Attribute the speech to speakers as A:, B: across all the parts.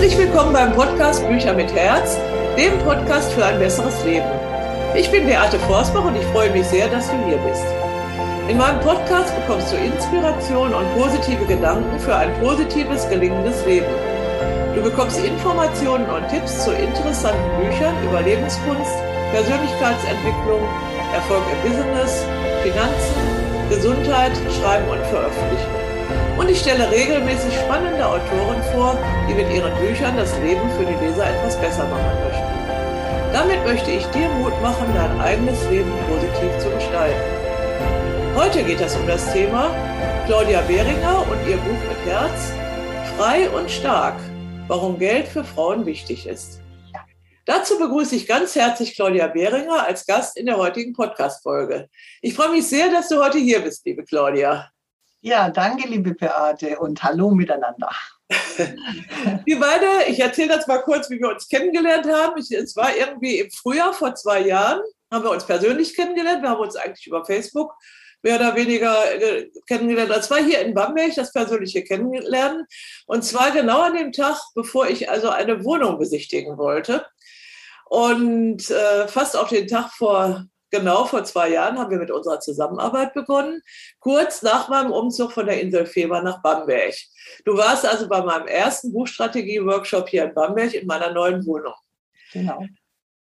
A: Herzlich willkommen beim Podcast Bücher mit Herz, dem Podcast für ein besseres Leben. Ich bin Beate Forsbach und ich freue mich sehr, dass du hier bist. In meinem Podcast bekommst du Inspiration und positive Gedanken für ein positives, gelingendes Leben. Du bekommst Informationen und Tipps zu interessanten Büchern über Lebenskunst, Persönlichkeitsentwicklung, Erfolg im Business, Finanzen, Gesundheit, Schreiben und Veröffentlichen. Ich stelle regelmäßig spannende Autoren vor, die mit ihren Büchern das Leben für die Leser etwas besser machen möchten. Damit möchte ich dir Mut machen, dein eigenes Leben positiv zu gestalten. Heute geht es um das Thema Claudia Behringer und ihr Buch mit Herz, Frei und Stark, warum Geld für Frauen wichtig ist. Dazu begrüße ich ganz herzlich Claudia Behringer als Gast in der heutigen Podcast-Folge. Ich freue mich sehr, dass du heute hier bist, liebe Claudia.
B: Ja, danke, liebe Beate und hallo miteinander.
A: wir beide, ich erzähle das mal kurz, wie wir uns kennengelernt haben. Ich, es war irgendwie im Frühjahr vor zwei Jahren, haben wir uns persönlich kennengelernt. Wir haben uns eigentlich über Facebook mehr oder weniger äh, kennengelernt. Das war hier in Bamberg, das persönliche Kennenlernen. Und zwar genau an dem Tag, bevor ich also eine Wohnung besichtigen wollte. Und äh, fast auf den Tag vor genau vor zwei Jahren haben wir mit unserer Zusammenarbeit begonnen, kurz nach meinem Umzug von der Insel Feber nach Bamberg. Du warst also bei meinem ersten Buchstrategie-Workshop hier in Bamberg in meiner neuen Wohnung. Genau.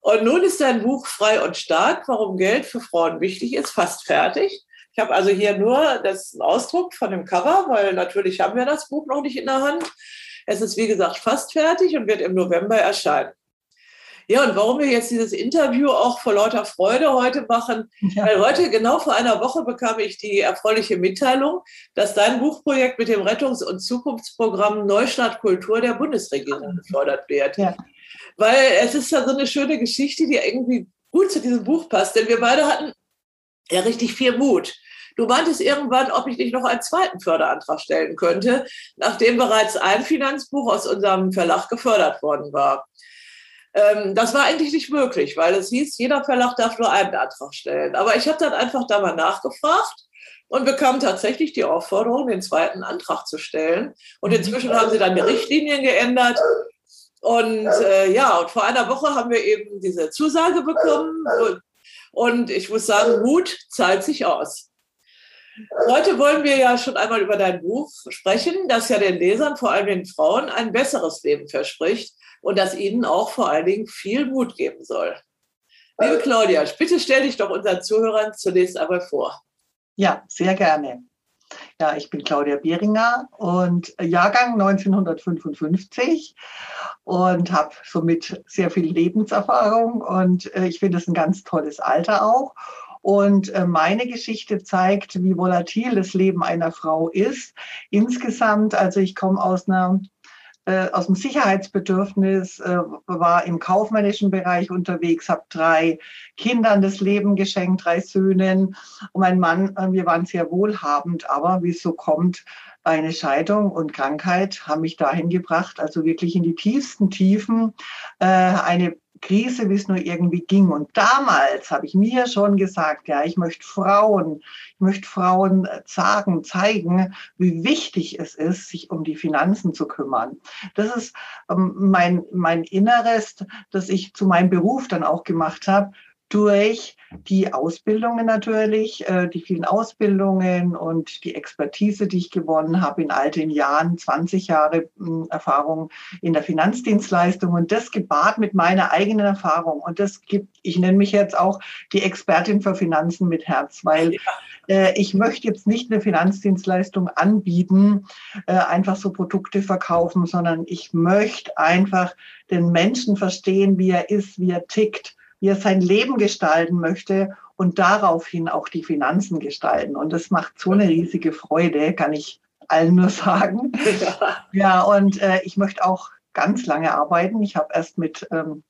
A: Und nun ist dein Buch Frei und Stark, warum Geld für Frauen wichtig ist, fast fertig. Ich habe also hier nur das Ausdruck von dem Cover, weil natürlich haben wir das Buch noch nicht in der Hand. Es ist, wie gesagt, fast fertig und wird im November erscheinen. Ja, und warum wir jetzt dieses Interview auch vor lauter Freude heute machen, ja. weil heute, genau vor einer Woche, bekam ich die erfreuliche Mitteilung, dass dein Buchprojekt mit dem Rettungs- und Zukunftsprogramm Neustart Kultur der Bundesregierung gefördert wird. Ja. Weil es ist ja so eine schöne Geschichte, die irgendwie gut zu diesem Buch passt, denn wir beide hatten ja richtig viel Mut. Du meintest irgendwann, ob ich nicht noch einen zweiten Förderantrag stellen könnte, nachdem bereits ein Finanzbuch aus unserem Verlag gefördert worden war. Ähm, das war eigentlich nicht möglich, weil es hieß, jeder Verlag darf nur einen Antrag stellen. Aber ich habe dann einfach da mal nachgefragt und bekam tatsächlich die Aufforderung, den zweiten Antrag zu stellen. Und inzwischen haben sie dann die Richtlinien geändert. Und äh, ja, und vor einer Woche haben wir eben diese Zusage bekommen. Und ich muss sagen, Mut zahlt sich aus. Heute wollen wir ja schon einmal über dein Buch sprechen, das ja den Lesern, vor allem den Frauen, ein besseres Leben verspricht und das ihnen auch vor allen Dingen viel Mut geben soll. Liebe Claudia, bitte stell dich doch unseren Zuhörern zunächst einmal vor.
B: Ja, sehr gerne. Ja, ich bin Claudia Behringer und Jahrgang 1955 und habe somit sehr viel Lebenserfahrung und äh, ich finde es ein ganz tolles Alter auch. Und äh, meine Geschichte zeigt, wie volatil das Leben einer Frau ist. Insgesamt, also ich komme aus einer äh, aus dem Sicherheitsbedürfnis, äh, war im kaufmännischen Bereich unterwegs, habe drei Kindern das Leben geschenkt, drei Söhnen. Und mein Mann, wir waren sehr wohlhabend, aber wie es so kommt, eine Scheidung und Krankheit haben mich dahin gebracht, also wirklich in die tiefsten Tiefen, eine Krise, wie es nur irgendwie ging. Und damals habe ich mir schon gesagt, ja, ich möchte Frauen, ich möchte Frauen sagen, zeigen, wie wichtig es ist, sich um die Finanzen zu kümmern. Das ist ähm, mein, mein Inneres, das ich zu meinem Beruf dann auch gemacht habe, durch die Ausbildungen natürlich, äh, die vielen Ausbildungen und die Expertise, die ich gewonnen habe in all den Jahren, 20 Jahre hm, Erfahrung in der Finanzdienstleistung und das gepaart mit meiner eigenen Erfahrung. Und das gibt, ich nenne mich jetzt auch die Expertin für Finanzen mit Herz, weil äh, ich möchte jetzt nicht eine Finanzdienstleistung anbieten, äh, einfach so Produkte verkaufen, sondern ich möchte einfach den Menschen verstehen, wie er ist, wie er tickt wie er sein Leben gestalten möchte und daraufhin auch die Finanzen gestalten. Und das macht so eine riesige Freude, kann ich allen nur sagen. Ja, ja und äh, ich möchte auch ganz lange arbeiten. Ich habe erst mit ähm,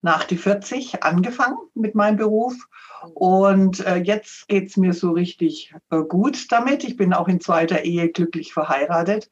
B: nach die 40 angefangen mit meinem Beruf. Und äh, jetzt geht's mir so richtig äh, gut damit. Ich bin auch in zweiter Ehe glücklich verheiratet.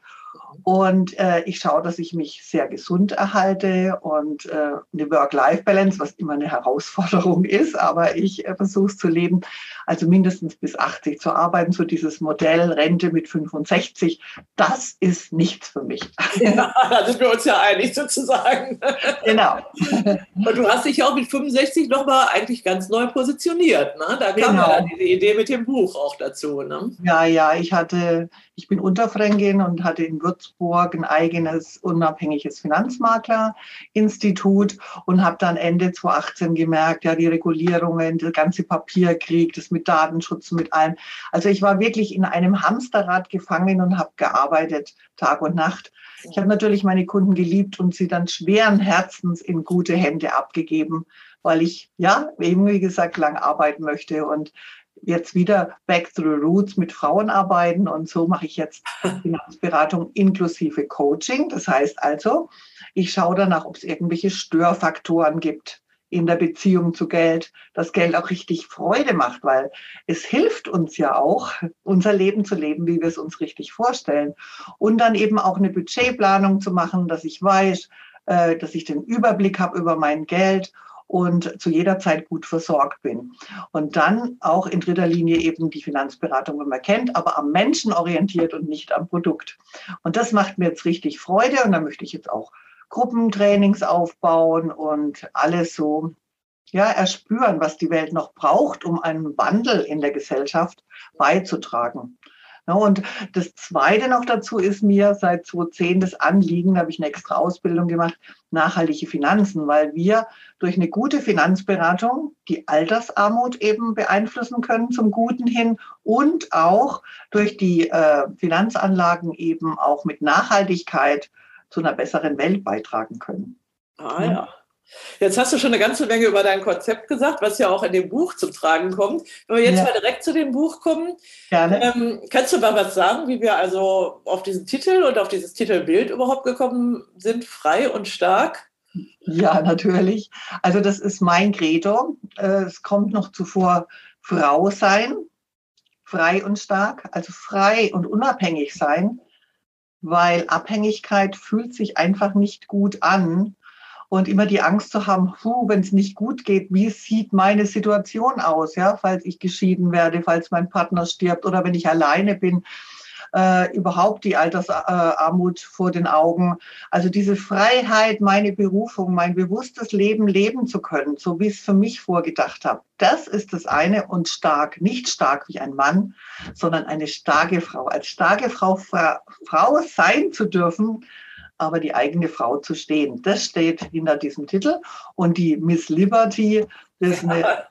B: Und äh, ich schaue, dass ich mich sehr gesund erhalte und äh, eine Work-Life-Balance, was immer eine Herausforderung ist, aber ich äh, versuche es zu leben, also mindestens bis 80 zu arbeiten, so dieses Modell Rente mit 65, das ist nichts für mich.
A: Ja, da sind wir uns ja einig sozusagen.
B: Genau.
A: Und du hast dich auch mit 65 nochmal eigentlich ganz neu positioniert. Ne? Da kam genau. ja dann diese Idee mit dem Buch auch dazu. Ne?
B: Ja, ja, ich hatte, ich bin Unterfränkin und hatte in Würzburg ein eigenes unabhängiges Finanzmaklerinstitut und habe dann Ende 2018 gemerkt, ja, die Regulierungen, der ganze Papierkrieg, das mit Datenschutz, mit allem. Also ich war wirklich in einem Hamsterrad gefangen und habe gearbeitet, Tag und Nacht. Ich habe natürlich meine Kunden geliebt und sie dann schweren Herzens in gute Hände abgegeben, weil ich, ja, eben wie gesagt, lang arbeiten möchte und jetzt wieder back to the roots mit Frauen arbeiten und so mache ich jetzt Finanzberatung inklusive Coaching. Das heißt also, ich schaue danach, ob es irgendwelche Störfaktoren gibt in der Beziehung zu Geld, dass Geld auch richtig Freude macht, weil es hilft uns ja auch, unser Leben zu leben, wie wir es uns richtig vorstellen. Und dann eben auch eine Budgetplanung zu machen, dass ich weiß, äh, dass ich den Überblick habe über mein Geld und zu jeder Zeit gut versorgt bin. Und dann auch in dritter Linie eben die Finanzberatung, wenn man kennt, aber am Menschen orientiert und nicht am Produkt. Und das macht mir jetzt richtig Freude und da möchte ich jetzt auch Gruppentrainings aufbauen und alles so ja, erspüren, was die Welt noch braucht, um einen Wandel in der Gesellschaft beizutragen. Und das Zweite noch dazu ist mir seit 2010 das Anliegen, da habe ich eine extra Ausbildung gemacht, nachhaltige Finanzen, weil wir durch eine gute Finanzberatung die Altersarmut eben beeinflussen können zum Guten hin und auch durch die äh, Finanzanlagen eben auch mit Nachhaltigkeit zu einer besseren Welt beitragen können.
A: Ah ja. Jetzt hast du schon eine ganze Menge über dein Konzept gesagt, was ja auch in dem Buch zum Tragen kommt. Wenn wir jetzt ja. mal direkt zu dem Buch kommen, ähm, kannst du mal was sagen, wie wir also auf diesen Titel und auf dieses Titelbild überhaupt gekommen sind, frei und stark?
B: Ja, natürlich. Also das ist mein Credo. Äh, es kommt noch zuvor Frau sein, frei und stark, also frei und unabhängig sein weil Abhängigkeit fühlt sich einfach nicht gut an. Und immer die Angst zu haben, wenn es nicht gut geht, wie sieht meine Situation aus, ja, falls ich geschieden werde, falls mein Partner stirbt oder wenn ich alleine bin äh, überhaupt die Altersarmut vor den Augen. Also diese Freiheit, meine Berufung, mein bewusstes Leben leben zu können, so wie ich es für mich vorgedacht habe. Das ist das eine und stark, nicht stark wie ein Mann, sondern eine starke Frau. Als starke Frau, Frau sein zu dürfen, aber die eigene Frau zu stehen. Das steht hinter diesem Titel. Und die Miss Liberty, das ist eine.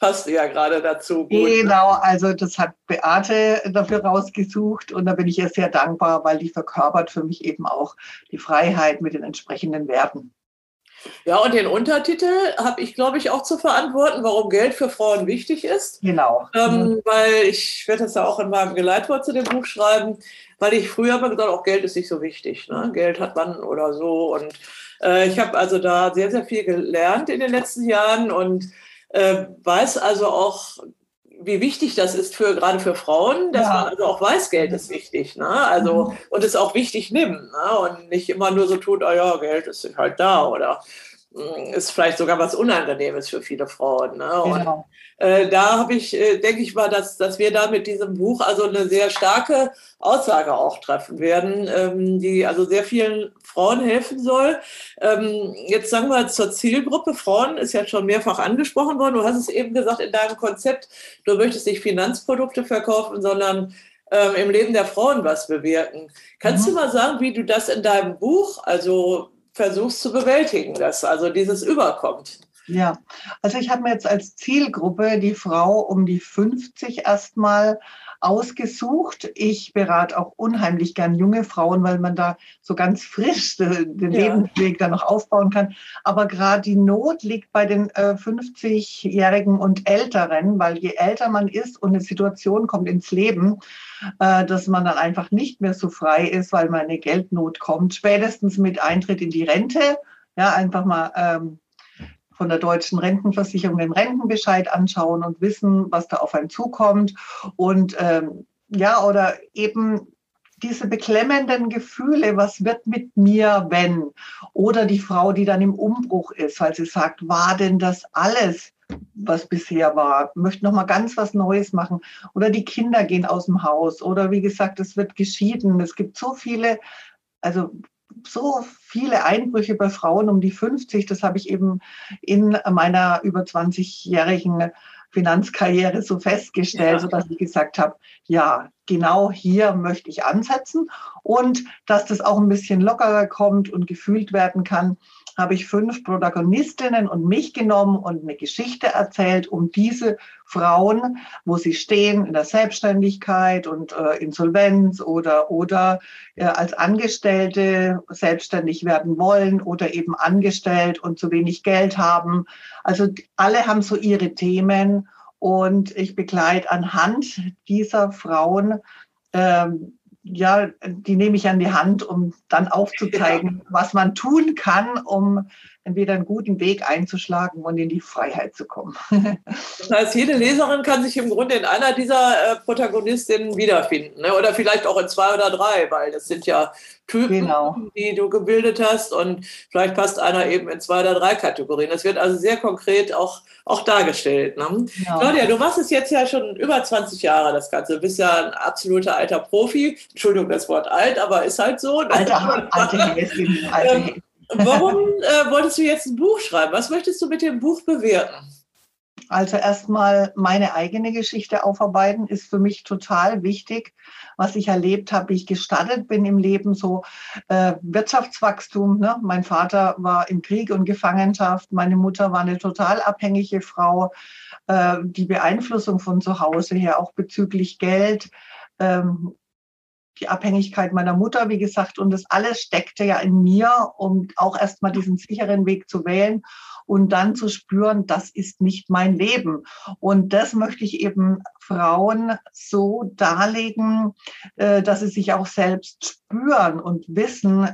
A: Passt ja gerade dazu.
B: Gut. Genau, also das hat Beate dafür rausgesucht und da bin ich ihr sehr dankbar, weil die verkörpert für mich eben auch die Freiheit mit den entsprechenden Werten.
A: Ja, und den Untertitel habe ich, glaube ich, auch zu verantworten, warum Geld für Frauen wichtig ist.
B: Genau.
A: Ähm, mhm. Weil ich werde das ja auch in meinem Geleitwort zu dem Buch schreiben weil ich früher immer gesagt auch Geld ist nicht so wichtig. Ne? Geld hat man oder so. Und äh, ich habe also da sehr, sehr viel gelernt in den letzten Jahren und äh, weiß also auch, wie wichtig das ist für gerade für Frauen, dass ja. man also auch weiß, Geld ist wichtig, ne? Also mhm. und es auch wichtig nimmt, ne? Und nicht immer nur so tut, ah oh ja, Geld ist halt da oder ist vielleicht sogar was Unangenehmes für viele Frauen. Ne? Und genau. äh, da habe ich, äh, denke ich mal, dass, dass wir da mit diesem Buch also eine sehr starke Aussage auch treffen werden, ähm, die also sehr vielen Frauen helfen soll. Ähm, jetzt sagen wir zur Zielgruppe. Frauen ist ja schon mehrfach angesprochen worden. Du hast es eben gesagt in deinem Konzept, du möchtest nicht Finanzprodukte verkaufen, sondern ähm, im Leben der Frauen was bewirken. Kannst mhm. du mal sagen, wie du das in deinem Buch, also versuchst zu bewältigen, dass also dieses überkommt.
B: Ja, also ich habe mir jetzt als Zielgruppe die Frau um die 50 erstmal ausgesucht. Ich berate auch unheimlich gern junge Frauen, weil man da so ganz frisch den ja. Lebensweg dann noch aufbauen kann. Aber gerade die Not liegt bei den äh, 50-Jährigen und Älteren, weil je älter man ist und eine Situation kommt ins Leben, äh, dass man dann einfach nicht mehr so frei ist, weil man eine Geldnot kommt, spätestens mit Eintritt in die Rente. Ja, einfach mal ähm, von der deutschen Rentenversicherung den Rentenbescheid anschauen und wissen, was da auf einen zukommt. Und ähm, ja, oder eben diese beklemmenden Gefühle, was wird mit mir, wenn? Oder die Frau, die dann im Umbruch ist, weil sie sagt, war denn das alles, was bisher war? Möchte noch mal ganz was Neues machen? Oder die Kinder gehen aus dem Haus? Oder wie gesagt, es wird geschieden. Es gibt so viele, also so viele Einbrüche bei Frauen um die 50. Das habe ich eben in meiner über 20-jährigen Finanzkarriere so festgestellt, ja. sodass ich gesagt habe, ja, genau hier möchte ich ansetzen und dass das auch ein bisschen lockerer kommt und gefühlt werden kann habe ich fünf Protagonistinnen und mich genommen und eine Geschichte erzählt, um diese Frauen, wo sie stehen in der Selbstständigkeit und äh, Insolvenz oder, oder äh, als Angestellte selbstständig werden wollen oder eben angestellt und zu wenig Geld haben. Also alle haben so ihre Themen und ich begleite anhand dieser Frauen ähm, ja, die nehme ich an die Hand, um dann aufzuzeigen, ja. was man tun kann, um entweder einen guten Weg einzuschlagen und in die Freiheit zu kommen.
A: Das heißt, jede Leserin kann sich im Grunde in einer dieser äh, Protagonistinnen wiederfinden. Ne? Oder vielleicht auch in zwei oder drei, weil das sind ja Typen, genau. die du gebildet hast und vielleicht passt einer eben in zwei oder drei Kategorien. Das wird also sehr konkret auch, auch dargestellt. Ne? Ja. Claudia, du machst es jetzt ja schon über 20 Jahre, das Ganze. Du bist ja ein absoluter alter Profi. Entschuldigung, das Wort alt, aber ist halt so. Alter, alte, alte, alte. Warum äh, wolltest du jetzt ein Buch schreiben? Was möchtest du mit dem Buch bewirken?
B: Also erstmal meine eigene Geschichte aufarbeiten ist für mich total wichtig, was ich erlebt habe, wie ich gestartet bin im Leben, so äh, Wirtschaftswachstum. Ne? Mein Vater war im Krieg und Gefangenschaft, meine Mutter war eine total abhängige Frau, äh, die Beeinflussung von zu Hause her, auch bezüglich Geld. Ähm, die Abhängigkeit meiner Mutter, wie gesagt, und das alles steckte ja in mir, um auch erstmal diesen sicheren Weg zu wählen und dann zu spüren, das ist nicht mein Leben. Und das möchte ich eben Frauen so darlegen, äh, dass sie sich auch selbst spüren und wissen,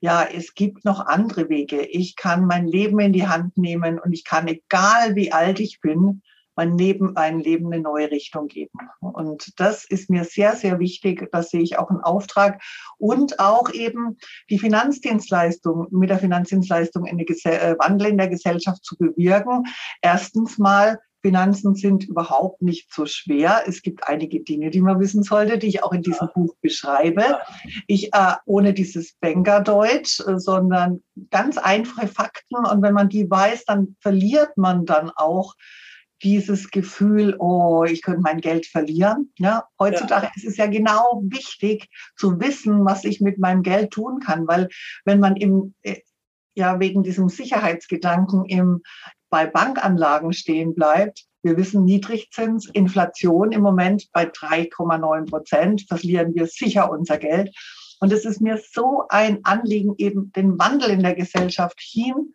B: ja, es gibt noch andere Wege. Ich kann mein Leben in die Hand nehmen und ich kann, egal wie alt ich bin, mein Leben, mein Leben eine neue Richtung geben. Und das ist mir sehr, sehr wichtig. Das sehe ich auch einen Auftrag. Und auch eben die Finanzdienstleistung, mit der Finanzdienstleistung einen äh, Wandel in der Gesellschaft zu bewirken. Erstens mal Finanzen sind überhaupt nicht so schwer. Es gibt einige Dinge, die man wissen sollte, die ich auch in diesem Buch beschreibe. Ich äh, ohne dieses Bankerdeutsch, äh, sondern ganz einfache Fakten. Und wenn man die weiß, dann verliert man dann auch dieses Gefühl, oh, ich könnte mein Geld verlieren. Ja, heutzutage ja. ist es ja genau wichtig zu wissen, was ich mit meinem Geld tun kann, weil wenn man im, äh, ja, wegen diesem Sicherheitsgedanken im, bei Bankanlagen stehen bleibt, wir wissen Niedrigzins, Inflation im Moment bei 3,9 Prozent, verlieren wir sicher unser Geld. Und es ist mir so ein Anliegen, eben den Wandel in der Gesellschaft hin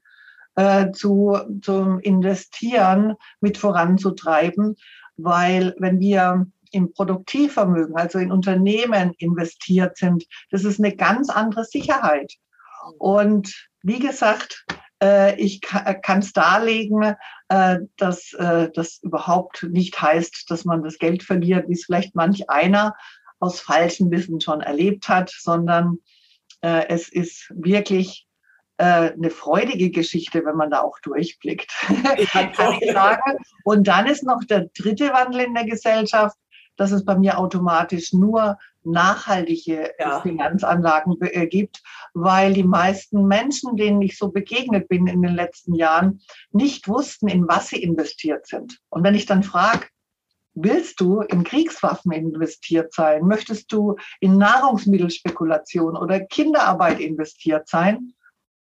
B: äh, zu, zum Investieren mit voranzutreiben, weil wenn wir im Produktivvermögen, also in Unternehmen investiert sind, das ist eine ganz andere Sicherheit. Und wie gesagt, äh, ich kann es darlegen, äh, dass das überhaupt nicht heißt, dass man das Geld verliert, wie es vielleicht manch einer aus falschem Wissen schon erlebt hat, sondern es ist wirklich äh, eine freudige Geschichte, wenn man da auch durchblickt, kann ich sagen. Und dann ist noch der dritte Wandel in der Gesellschaft, dass es bei mir automatisch nur nachhaltige ja. Finanzanlagen äh, gibt, weil die meisten Menschen, denen ich so begegnet bin in den letzten Jahren, nicht wussten, in was sie investiert sind. Und wenn ich dann frage, willst du in Kriegswaffen investiert sein? Möchtest du in Nahrungsmittelspekulation oder Kinderarbeit investiert sein?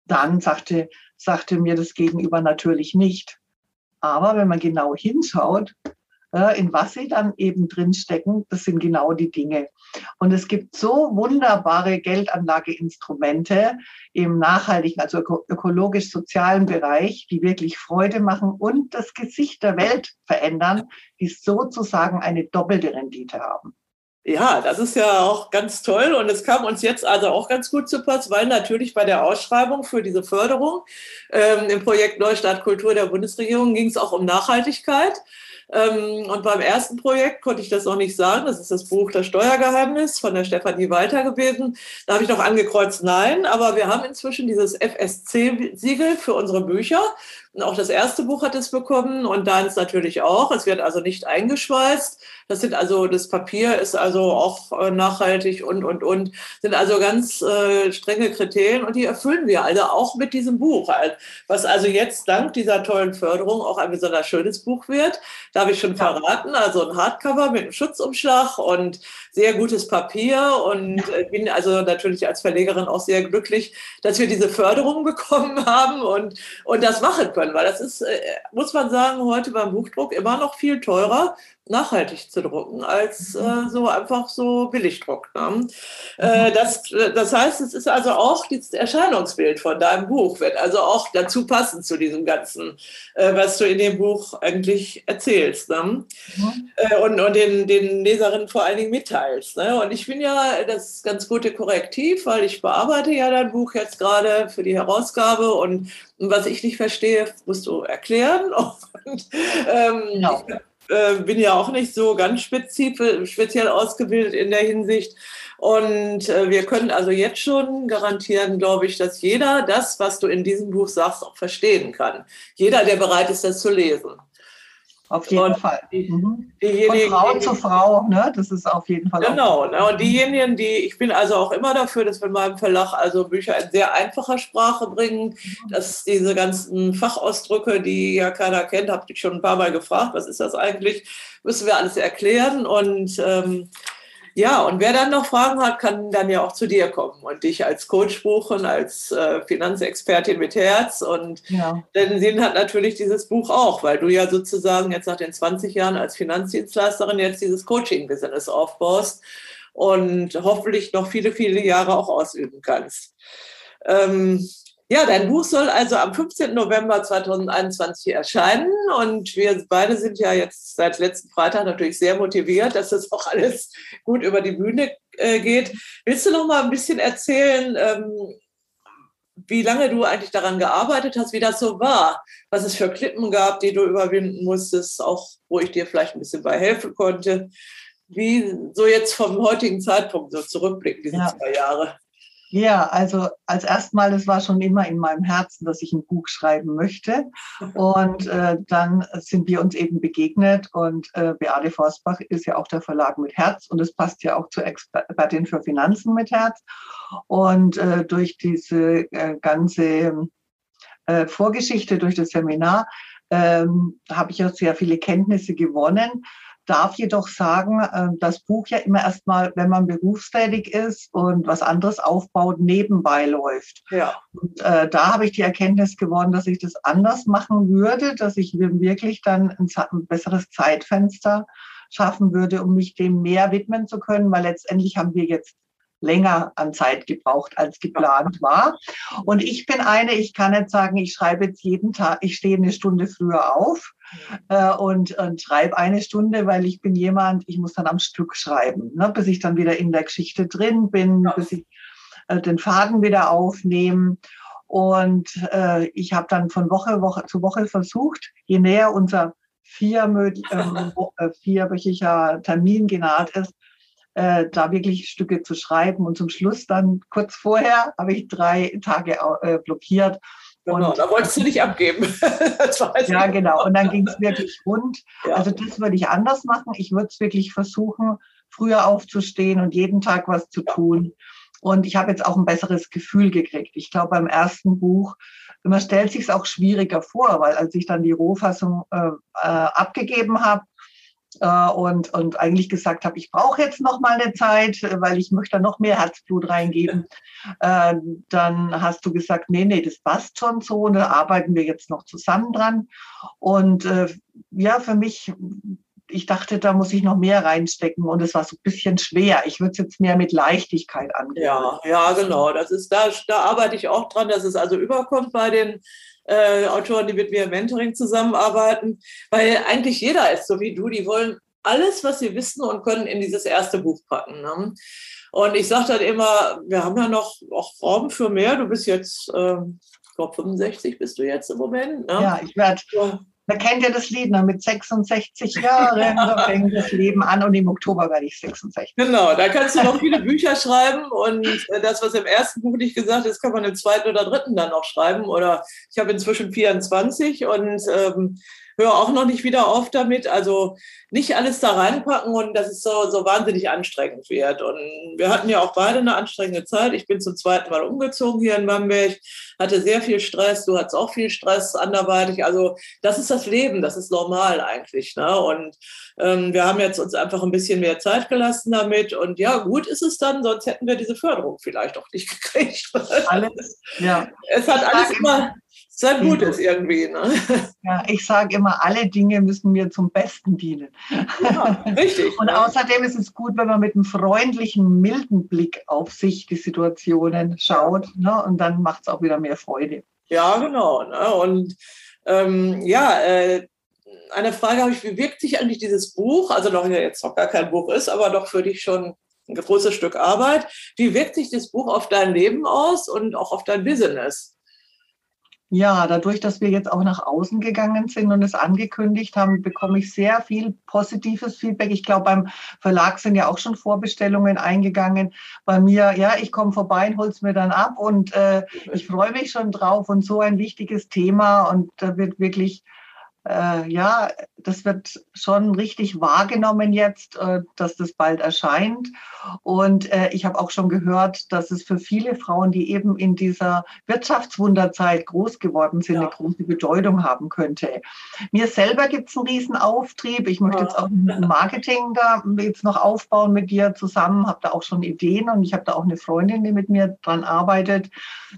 B: Dann sagte, sagte mir das Gegenüber natürlich nicht. Aber wenn man genau hinschaut, äh, in was sie dann eben drinstecken, das sind genau die Dinge. Und es gibt so wunderbare Geldanlageinstrumente im nachhaltigen, also ökologisch-sozialen Bereich, die wirklich Freude machen und das Gesicht der Welt verändern, die sozusagen eine doppelte Rendite haben.
A: Ja, das ist ja auch ganz toll und es kam uns jetzt also auch ganz gut zu Pass, weil natürlich bei der Ausschreibung für diese Förderung ähm, im Projekt Neustart Kultur der Bundesregierung ging es auch um Nachhaltigkeit. Ähm, und beim ersten Projekt konnte ich das noch nicht sagen. Das ist das Buch Das Steuergeheimnis von der Stefanie Walter gewesen. Da habe ich noch angekreuzt Nein, aber wir haben inzwischen dieses FSC-Siegel für unsere Bücher. Und auch das erste Buch hat es bekommen und deins natürlich auch. Es wird also nicht eingeschweißt. Das sind also, das Papier ist also auch äh, nachhaltig und, und, und. Sind also ganz äh, strenge Kriterien und die erfüllen wir also auch mit diesem Buch. Was also jetzt dank dieser tollen Förderung auch ein besonders schönes Buch wird. Da habe ich schon verraten. Also ein Hardcover mit einem Schutzumschlag und sehr gutes Papier und äh, bin also natürlich als Verlegerin auch sehr glücklich, dass wir diese Förderung bekommen haben und, und das machen können, weil das ist, äh, muss man sagen, heute beim Buchdruck immer noch viel teurer nachhaltig zu drucken, als äh, so einfach so Billigdruck. Ne? Äh, mhm. das, das heißt, es ist also auch das Erscheinungsbild von deinem Buch, wird also auch dazu passen zu diesem Ganzen, äh, was du in dem Buch eigentlich erzählst ne? mhm. Äh, und, und den, den Leserinnen vor allen Dingen mitteilst. Ne? Und ich bin ja das ganz gute Korrektiv, weil ich bearbeite ja dein Buch jetzt gerade für die Herausgabe und, und was ich nicht verstehe, musst du erklären. Und, ähm, genau. ich, äh, bin ja auch nicht so ganz speziell ausgebildet in der Hinsicht. Und äh, wir können also jetzt schon garantieren, glaube ich, dass jeder das, was du in diesem Buch sagst, auch verstehen kann. Jeder, der bereit ist, das zu lesen.
B: Auf jeden und Fall. Mhm. Von Frau zu Frau, ne? das ist auf jeden Fall.
A: Genau. Ne? Und diejenigen, die, ich bin also auch immer dafür, dass wir in meinem Verlag also Bücher in sehr einfacher Sprache bringen, dass diese ganzen Fachausdrücke, die ja keiner kennt, habe ich schon ein paar Mal gefragt, was ist das eigentlich, müssen wir alles erklären und ähm, ja, und wer dann noch Fragen hat, kann dann ja auch zu dir kommen und dich als Coach buchen, als äh, Finanzexpertin mit Herz. Und ja. den Sinn hat natürlich dieses Buch auch, weil du ja sozusagen jetzt nach den 20 Jahren als Finanzdienstleisterin jetzt dieses Coaching-Business aufbaust und hoffentlich noch viele, viele Jahre auch ausüben kannst. Ähm, ja, dein Buch soll also am 15. November 2021 erscheinen und wir beide sind ja jetzt seit letzten Freitag natürlich sehr motiviert, dass das auch alles gut über die Bühne äh, geht. Willst du noch mal ein bisschen erzählen, ähm, wie lange du eigentlich daran gearbeitet hast, wie das so war, was es für Klippen gab, die du überwinden musstest, auch wo ich dir vielleicht ein bisschen bei helfen konnte. Wie so jetzt vom heutigen Zeitpunkt so zurückblicken, diese ja. zwei Jahre?
B: Ja, also als erstmal, es war schon immer in meinem Herzen, dass ich ein Buch schreiben möchte. Und äh, dann sind wir uns eben begegnet und äh, Beate Forstbach ist ja auch der Verlag mit Herz und es passt ja auch zur Expertin für Finanzen mit Herz. Und äh, durch diese äh, ganze äh, Vorgeschichte, durch das Seminar, ähm, habe ich auch sehr viele Kenntnisse gewonnen darf jedoch sagen, äh, das Buch ja immer erstmal, wenn man berufstätig ist und was anderes aufbaut, nebenbei läuft. Ja. Und äh, da habe ich die Erkenntnis gewonnen, dass ich das anders machen würde, dass ich wirklich dann ein, ein besseres Zeitfenster schaffen würde, um mich dem mehr widmen zu können, weil letztendlich haben wir jetzt länger an Zeit gebraucht, als geplant war. Und ich bin eine, ich kann nicht sagen, ich schreibe jetzt jeden Tag, ich stehe eine Stunde früher auf äh, und, und schreibe eine Stunde, weil ich bin jemand, ich muss dann am Stück schreiben, ne, bis ich dann wieder in der Geschichte drin bin, ja. bis ich äh, den Faden wieder aufnehme. Und äh, ich habe dann von Woche, Woche zu Woche versucht, je näher unser vier, äh, vierwöchiger Termin genaht ist, äh, da wirklich Stücke zu schreiben. Und zum Schluss dann kurz vorher habe ich drei Tage äh, blockiert.
A: Genau, und, da wolltest du nicht abgeben.
B: ja, genau. Und dann ging es wirklich rund. Ja. Also das würde ich anders machen. Ich würde es wirklich versuchen, früher aufzustehen und jeden Tag was zu tun. Und ich habe jetzt auch ein besseres Gefühl gekriegt. Ich glaube, beim ersten Buch, man stellt sich es auch schwieriger vor, weil als ich dann die Rohfassung äh, äh, abgegeben habe, und, und eigentlich gesagt habe, ich brauche jetzt noch mal eine Zeit, äh, weil ich möchte noch mehr Herzblut reingeben. Äh, dann hast du gesagt, nee, nee, das passt schon so, da arbeiten wir jetzt noch zusammen dran. Und äh, ja, für mich, ich dachte, da muss ich noch mehr reinstecken und es war so ein bisschen schwer. Ich würde es jetzt mehr mit Leichtigkeit angehen.
A: Ja, ja, genau. Das ist da, da arbeite ich auch dran, dass es also überkommt bei den äh, Autoren, die mit mir im Mentoring zusammenarbeiten, weil eigentlich jeder ist so wie du, die wollen alles, was sie wissen und können, in dieses erste Buch packen. Ne? Und ich sage dann immer, wir haben ja noch auch Raum für mehr. Du bist jetzt, äh, ich glaube, 65 bist du jetzt im Moment.
B: Ne? Ja, ich werde. Man kennt ja das Lied, ne? mit 66 Jahren da fängt das Leben an und im Oktober werde ich 66.
A: Genau, da kannst du noch viele Bücher schreiben und äh, das, was im ersten Buch nicht gesagt ist, kann man im zweiten oder dritten dann noch schreiben. Oder ich habe inzwischen 24 und ähm, höre auch noch nicht wieder auf damit. Also nicht alles da reinpacken und dass es so, so wahnsinnig anstrengend wird. Und wir hatten ja auch beide eine anstrengende Zeit. Ich bin zum zweiten Mal umgezogen hier in Bamberg, hatte sehr viel Stress. Du hattest auch viel Stress anderweitig. Also das ist das Leben, das ist normal eigentlich. Ne? Und ähm, wir haben jetzt uns einfach ein bisschen mehr Zeit gelassen damit. Und ja, gut ist es dann, sonst hätten wir diese Förderung vielleicht auch nicht gekriegt. Alles, ja. Es hat alles immer sehr gut ist irgendwie. Ne?
B: Ja, ich sage immer, alle Dinge müssen mir zum Besten dienen. Ja, richtig. Und außerdem ist es gut, wenn man mit einem freundlichen, milden Blick auf sich die Situationen schaut. Ne? Und dann macht es auch wieder mehr Freude.
A: Ja, genau. Ne? Und ähm, ja, äh, eine Frage habe ich, wie wirkt sich eigentlich dieses Buch, also noch jetzt noch gar kein Buch ist, aber doch für dich schon ein großes Stück Arbeit. Wie wirkt sich das Buch auf dein Leben aus und auch auf dein Business?
B: Ja, dadurch, dass wir jetzt auch nach außen gegangen sind und es angekündigt haben, bekomme ich sehr viel positives Feedback. Ich glaube, beim Verlag sind ja auch schon Vorbestellungen eingegangen. Bei mir, ja, ich komme vorbei und hol's mir dann ab und äh, ich freue mich schon drauf und so ein wichtiges Thema und da wird wirklich äh, ja, das wird schon richtig wahrgenommen jetzt, äh, dass das bald erscheint. Und äh, ich habe auch schon gehört, dass es für viele Frauen, die eben in dieser Wirtschaftswunderzeit groß geworden sind, ja. eine große Bedeutung haben könnte. Mir selber gibt es einen riesen Auftrieb. Ich möchte jetzt auch ein Marketing da jetzt noch aufbauen mit dir zusammen, habe da auch schon Ideen und ich habe da auch eine Freundin, die mit mir dran arbeitet,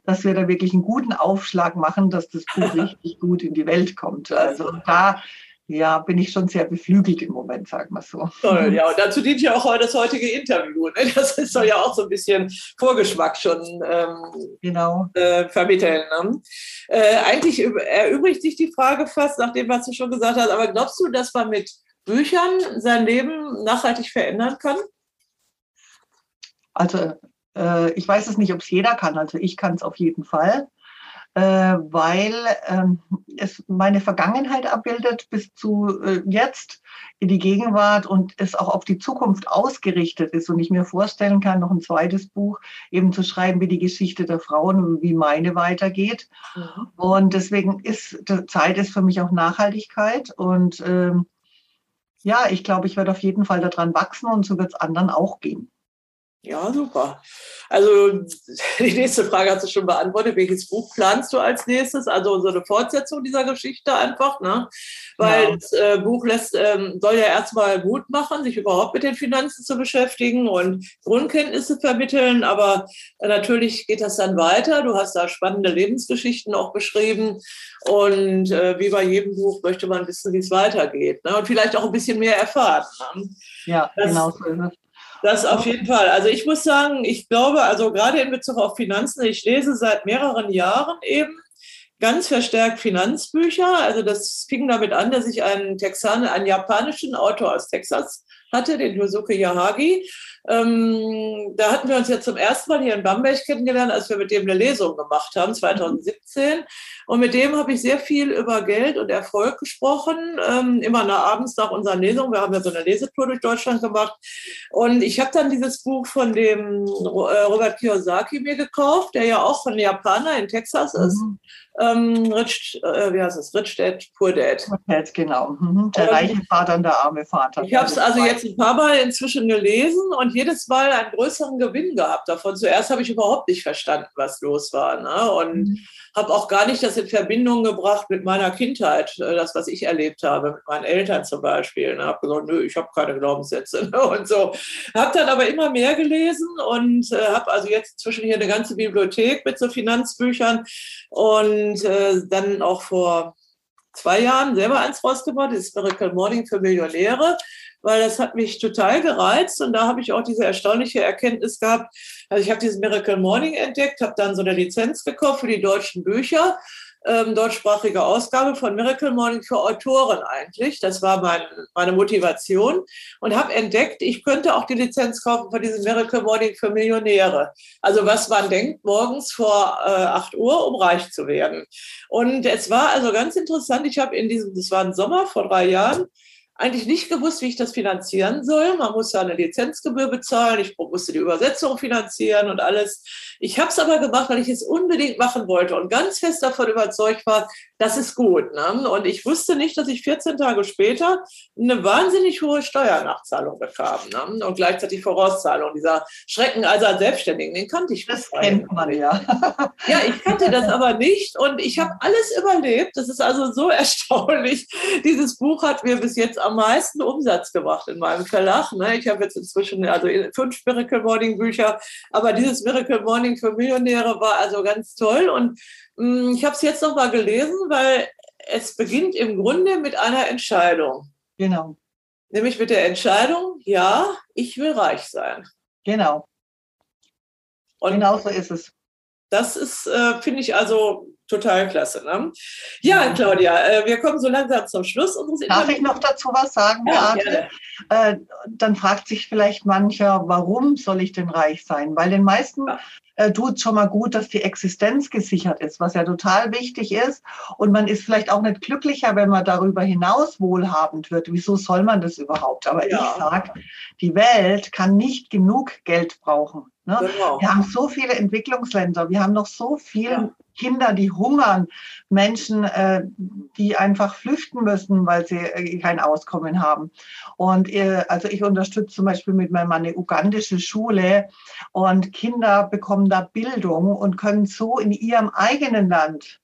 B: dass wir da wirklich einen guten Aufschlag machen, dass das Buch richtig gut in die Welt kommt. Also und da ja, bin ich schon sehr beflügelt im Moment, sagen wir so.
A: Toll, ja, und dazu dient ja auch das heutige Interview. Ne? Das soll ja auch so ein bisschen Vorgeschmack schon ähm, genau. äh, vermitteln. Ne? Äh, eigentlich erübrigt sich die Frage fast nach dem, was du schon gesagt hast, aber glaubst du, dass man mit Büchern sein Leben nachhaltig verändern kann?
B: Also, äh, ich weiß es nicht, ob es jeder kann. Also, ich kann es auf jeden Fall weil ähm, es meine Vergangenheit abbildet bis zu äh, jetzt in die Gegenwart und es auch auf die Zukunft ausgerichtet ist und ich mir vorstellen kann, noch ein zweites Buch eben zu schreiben, wie die Geschichte der Frauen, wie meine weitergeht. Mhm. Und deswegen ist Zeit ist für mich auch Nachhaltigkeit und ähm, ja, ich glaube, ich werde auf jeden Fall daran wachsen und so wird es anderen auch gehen.
A: Ja, super. Also die nächste Frage hast du schon beantwortet. Welches Buch planst du als nächstes? Also so eine Fortsetzung dieser Geschichte einfach, ne? Weil ja. das äh, Buch lässt, ähm, soll ja erstmal Mut machen, sich überhaupt mit den Finanzen zu beschäftigen und Grundkenntnisse vermitteln. Aber äh, natürlich geht das dann weiter. Du hast da spannende Lebensgeschichten auch beschrieben. Und äh, wie bei jedem Buch möchte man wissen, wie es weitergeht. Ne? Und vielleicht auch ein bisschen mehr erfahren.
B: Ne? Ja, das, genau so ist es.
A: Das auf jeden Fall. Also ich muss sagen, ich glaube, also gerade in Bezug auf Finanzen, ich lese seit mehreren Jahren eben ganz verstärkt Finanzbücher. Also das fing damit an, dass ich einen Texaner, einen japanischen Autor aus Texas hatte, den Yosuke Yahagi. Ähm, da hatten wir uns ja zum ersten Mal hier in Bamberg kennengelernt, als wir mit dem eine Lesung gemacht haben, 2017. Und mit dem habe ich sehr viel über Geld und Erfolg gesprochen, ähm, immer nach, abends nach unseren Lesungen. Wir haben ja so eine Lesetour durch Deutschland gemacht. Und ich habe dann dieses Buch von dem äh, Robert Kiyosaki mir gekauft, der ja auch von Japaner in Texas ist. Mhm. Ähm, Rich, äh, wie heißt es? Rich Dad, Poor Dad. Poor
B: Dad, genau. Mhm. Der reiche Vater und der arme Vater.
A: Ich habe es also jetzt ein paar Mal inzwischen gelesen und jedes Mal einen größeren Gewinn gehabt davon. Zuerst habe ich überhaupt nicht verstanden, was los war. Ne? Und mhm. habe auch gar nicht das in Verbindung gebracht mit meiner Kindheit, äh, das, was ich erlebt habe, mit meinen Eltern zum Beispiel. Ne? Habe gesagt, nö, ich habe keine Glaubenssätze ne? und so. Habe dann aber immer mehr gelesen und äh, habe also jetzt inzwischen hier eine ganze Bibliothek mit so Finanzbüchern und äh, dann auch vor zwei Jahren selber eins rausgebracht, das Miracle Morning für Millionäre weil das hat mich total gereizt und da habe ich auch diese erstaunliche Erkenntnis gehabt. Also ich habe dieses Miracle Morning entdeckt, habe dann so eine Lizenz gekauft für die deutschen Bücher ähm, deutschsprachige Ausgabe von Miracle Morning für Autoren eigentlich. Das war mein, meine Motivation und habe entdeckt, ich könnte auch die Lizenz kaufen für diesen Miracle Morning für Millionäre. Also was man denkt, morgens vor äh, 8 Uhr, um reich zu werden. Und es war also ganz interessant. Ich habe in diesem, das war ein Sommer vor drei Jahren, eigentlich nicht gewusst, wie ich das finanzieren soll. Man muss ja eine Lizenzgebühr bezahlen, ich musste die Übersetzung finanzieren und alles. Ich habe es aber gemacht, weil ich es unbedingt machen wollte und ganz fest davon überzeugt war, das ist gut. Ne? Und ich wusste nicht, dass ich 14 Tage später eine wahnsinnig hohe Steuernachzahlung bekam ne? und gleichzeitig Vorauszahlung. Dieser Schrecken also als Selbstständigen, den kannte ich.
B: Das kennt man ja.
A: ja, ich kannte das aber nicht und ich habe alles überlebt. Das ist also so erstaunlich. Dieses Buch hat mir bis jetzt am meisten Umsatz gebracht in meinem Verlag. Ne? Ich habe jetzt inzwischen also fünf Miracle Morning Bücher, aber dieses Miracle Morning für Millionäre war also ganz toll und mh, mm, ich habe es jetzt noch mal gelesen, weil es beginnt im Grunde mit einer Entscheidung.
B: Genau.
A: Nämlich mit der Entscheidung, ja, ich will reich sein.
B: Genau. Und genau so ist es.
A: Das ist, äh, finde ich, also total klasse. Ne? Ja, Claudia, äh, wir kommen so langsam zum Schluss
B: unseres Darf ich noch dazu was sagen, ja, äh, dann fragt sich vielleicht mancher, warum soll ich denn reich sein? Weil den meisten ja. äh, tut schon mal gut, dass die Existenz gesichert ist, was ja total wichtig ist. Und man ist vielleicht auch nicht glücklicher, wenn man darüber hinaus wohlhabend wird. Wieso soll man das überhaupt? Aber ja. ich sage, die Welt kann nicht genug Geld brauchen. Ne? Genau. Wir haben so viele Entwicklungsländer, wir haben noch so viele ja. Kinder, die hungern, Menschen, äh, die einfach flüchten müssen, weil sie äh, kein Auskommen haben. Und äh, also ich unterstütze zum Beispiel mit meinem Mann eine ugandische Schule und Kinder bekommen da Bildung und können so in ihrem eigenen Land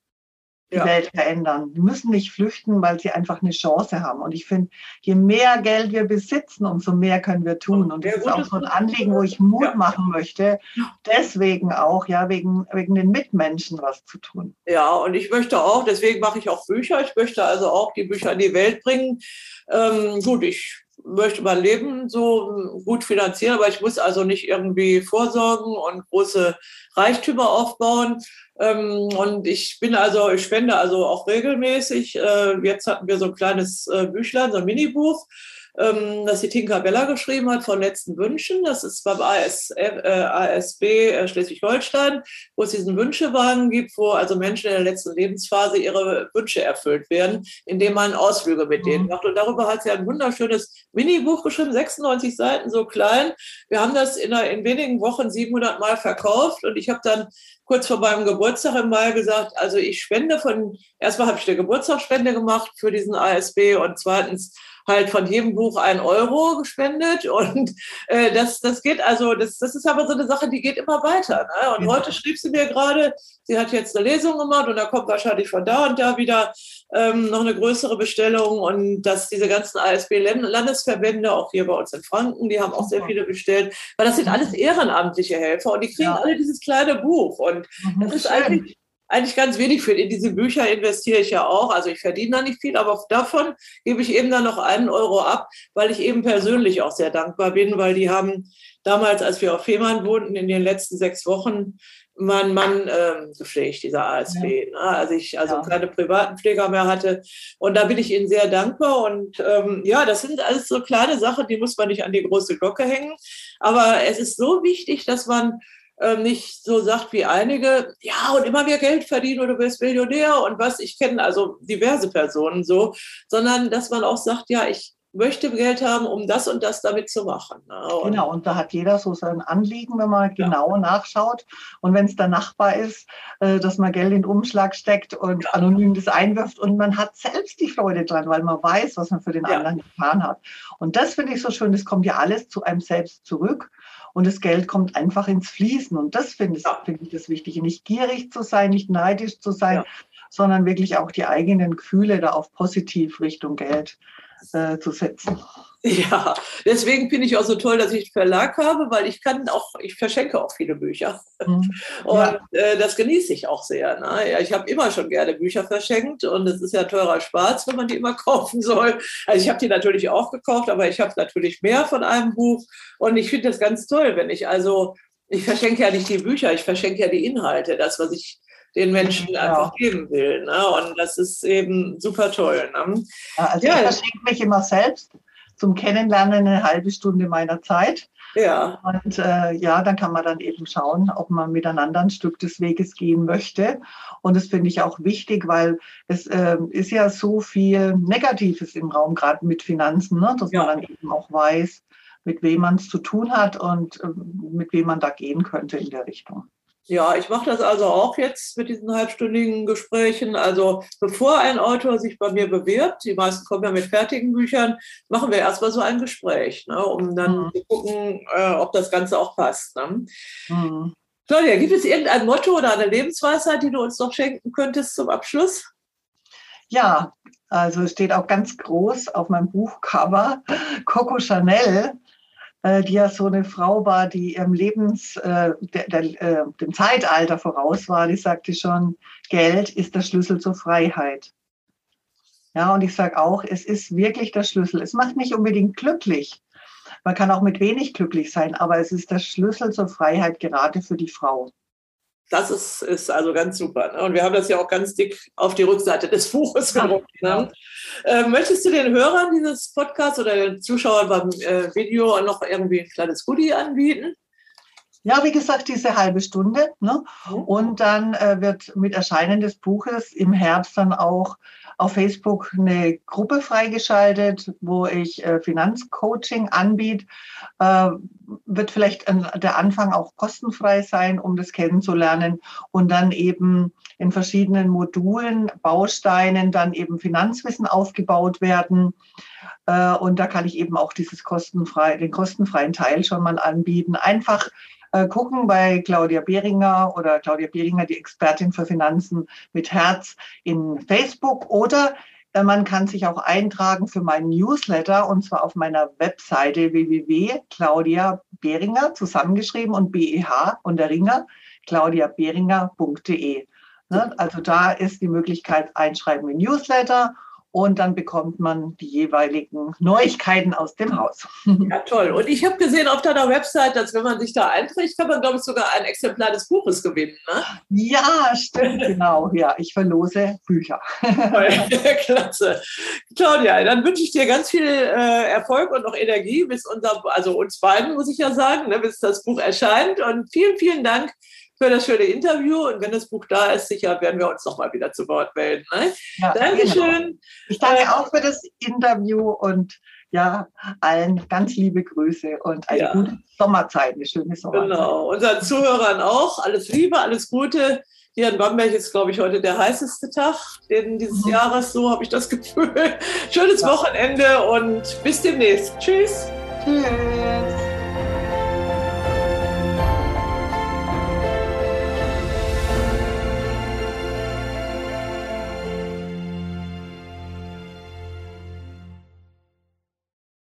B: die ja. Welt verändern. Die müssen nicht flüchten, weil sie einfach eine Chance haben. Und ich finde, je mehr Geld wir besitzen, umso mehr können wir tun. Und das ist auch so ein Anliegen, wo ich Mut ja. machen möchte, deswegen auch, ja, wegen, wegen den Mitmenschen was zu tun.
A: Ja, und ich möchte auch, deswegen mache ich auch Bücher. Ich möchte also auch die Bücher in die Welt bringen. Ähm, gut, ich möchte mein Leben so gut finanzieren, aber ich muss also nicht irgendwie vorsorgen und große Reichtümer aufbauen. Ähm, und ich bin also, ich spende also auch regelmäßig. Äh, jetzt hatten wir so ein kleines äh, Büchlein, so ein Minibuch ähm, das die Tinka Bella geschrieben hat von letzten Wünschen. Das ist beim AS, äh, ASB äh, Schleswig-Holstein, wo es diesen Wünschewagen gibt, wo also Menschen in der letzten Lebensphase ihre Wünsche erfüllt werden, indem man Ausflüge mit denen mhm. macht. Und darüber hat sie ein wunderschönes Minibuch geschrieben, 96 Seiten, so klein. Wir haben das in, in wenigen Wochen 700 Mal verkauft und ich habe dann kurz vor meinem Geburtstag im Mai gesagt, also ich spende von, erstmal habe ich eine Geburtstagsspende gemacht für diesen ASB und zweitens halt von jedem Buch ein Euro gespendet. Und äh, das, das geht also, das, das ist aber so eine Sache, die geht immer weiter. Ne? Und ja. heute schrieb sie mir gerade, sie hat jetzt eine Lesung gemacht und da kommt wahrscheinlich von da und da wieder ähm, noch eine größere Bestellung und dass diese ganzen ASB-Landesverbände, auch hier bei uns in Franken, die haben auch sehr viele bestellt, weil das sind alles ehrenamtliche Helfer und die kriegen ja. alle dieses kleine Buch. Und mhm, das ist eigentlich eigentlich ganz wenig für. In diese Bücher investiere ich ja auch. Also ich verdiene da nicht viel, aber davon gebe ich eben dann noch einen Euro ab, weil ich eben persönlich auch sehr dankbar bin, weil die haben damals, als wir auf Fehmarn wohnten, in den letzten sechs Wochen mein Mann ähm, gepflegt, dieser ASB. Ja. Ne? Also ich also ja. keine privaten Pfleger mehr hatte. Und da bin ich Ihnen sehr dankbar. Und ähm, ja, das sind alles so kleine Sachen, die muss man nicht an die große Glocke hängen. Aber es ist so wichtig, dass man nicht so sagt wie einige, ja, und immer mehr Geld verdienen oder du wirst Millionär und was. Ich kenne also diverse Personen so, sondern dass man auch sagt, ja, ich möchte Geld haben, um das und das damit zu machen.
B: Ne? Und genau, und da hat jeder so sein Anliegen, wenn man genau ja. nachschaut. Und wenn es der Nachbar ist, äh, dass man Geld in den Umschlag steckt und ja. anonym das einwirft und man hat selbst die Freude dran, weil man weiß, was man für den ja. anderen getan hat. Und das finde ich so schön, das kommt ja alles zu einem selbst zurück und das Geld kommt einfach ins Fließen. Und das finde ich, find ich das Wichtige. Nicht gierig zu sein, nicht neidisch zu sein, sondern wirklich auch die eigenen Gefühle da auf positiv Richtung Geld äh, zu setzen.
A: Ja, deswegen finde ich auch so toll, dass ich einen Verlag habe, weil ich kann auch, ich verschenke auch viele Bücher. Mhm. Und äh, das genieße ich auch sehr. Ne? Ja, ich habe immer schon gerne Bücher verschenkt und es ist ja teurer Spaß, wenn man die immer kaufen soll. Also ich habe die natürlich auch gekauft, aber ich habe natürlich mehr von einem Buch. Und ich finde das ganz toll, wenn ich also, ich verschenke ja nicht die Bücher, ich verschenke ja die Inhalte, das, was ich den Menschen ja. einfach geben will. Ne? Und das ist eben super toll. Ne?
B: Ja, also ja. ich verschenke mich immer selbst zum Kennenlernen eine halbe Stunde meiner Zeit. Ja. Und äh, ja, dann kann man dann eben schauen, ob man miteinander ein Stück des Weges gehen möchte. Und das finde ich auch wichtig, weil es äh, ist ja so viel Negatives im Raum, gerade mit Finanzen, ne? dass ja. man dann eben auch weiß, mit wem man es zu tun hat und äh, mit wem man da gehen könnte in der Richtung.
A: Ja, ich mache das also auch jetzt mit diesen halbstündigen Gesprächen. Also bevor ein Autor sich bei mir bewirbt, die meisten kommen ja mit fertigen Büchern, machen wir erstmal so ein Gespräch, ne, um dann mhm. zu gucken, äh, ob das Ganze auch passt. Ne? Mhm. Claudia, gibt es irgendein Motto oder eine Lebensweisheit, die du uns noch schenken könntest zum Abschluss?
B: Ja, also es steht auch ganz groß auf meinem Buchcover Coco Chanel die ja so eine Frau war, die ihrem Lebens, äh, der, der, äh, dem Zeitalter voraus war, die sagte schon, Geld ist der Schlüssel zur Freiheit. Ja, und ich sage auch, es ist wirklich der Schlüssel. Es macht nicht unbedingt glücklich. Man kann auch mit wenig glücklich sein, aber es ist der Schlüssel zur Freiheit gerade für die Frau.
A: Das ist, ist also ganz super. Ne? Und wir haben das ja auch ganz dick auf die Rückseite des Buches gedruckt. Ne? Äh, möchtest du den Hörern dieses Podcasts oder den Zuschauern beim äh, Video noch irgendwie ein kleines Goodie anbieten?
B: Ja, wie gesagt, diese halbe Stunde. Ne? Mhm. Und dann äh, wird mit Erscheinen des Buches im Herbst dann auch auf Facebook eine Gruppe freigeschaltet, wo ich äh, Finanzcoaching anbiete. Äh, wird vielleicht der Anfang auch kostenfrei sein, um das kennenzulernen und dann eben in verschiedenen Modulen, Bausteinen dann eben Finanzwissen aufgebaut werden. Äh, und da kann ich eben auch dieses kostenfrei, den kostenfreien Teil schon mal anbieten. Einfach äh, gucken bei Claudia Behringer oder Claudia Behringer, die Expertin für Finanzen mit Herz in Facebook oder äh, man kann sich auch eintragen für meinen Newsletter und zwar auf meiner Webseite www.claudiabehringer zusammengeschrieben und BEH und der Ringer claudiabehringer.de. Ne? Also da ist die Möglichkeit einschreiben im Newsletter und dann bekommt man die jeweiligen Neuigkeiten aus dem Haus.
A: Ja, toll. Und ich habe gesehen auf deiner Website, dass wenn man sich da einträgt, kann man, glaube ich, sogar ein Exemplar des Buches gewinnen. Ne?
B: Ja, stimmt, genau. Ja, ich verlose Bücher.
A: Klasse. Claudia, dann wünsche ich dir ganz viel äh, Erfolg und noch Energie, bis unser, also uns beiden, muss ich ja sagen, ne, bis das Buch erscheint. Und vielen, vielen Dank für das schöne Interview. Und wenn das Buch da ist, sicher werden wir uns noch mal wieder zu Wort melden. Ne? Ja, Dankeschön. Genau.
B: Ich danke äh, auch für das Interview und ja, allen ganz liebe Grüße und eine ja. gute Sommerzeit, eine schöne Sommerzeit.
A: Genau, unseren Zuhörern auch. Alles Liebe, alles Gute. Hier in Bamberg ist, glaube ich, heute der heißeste Tag dieses mhm. Jahres. So habe ich das Gefühl. Schönes ja. Wochenende und bis demnächst. Tschüss. Tschüss.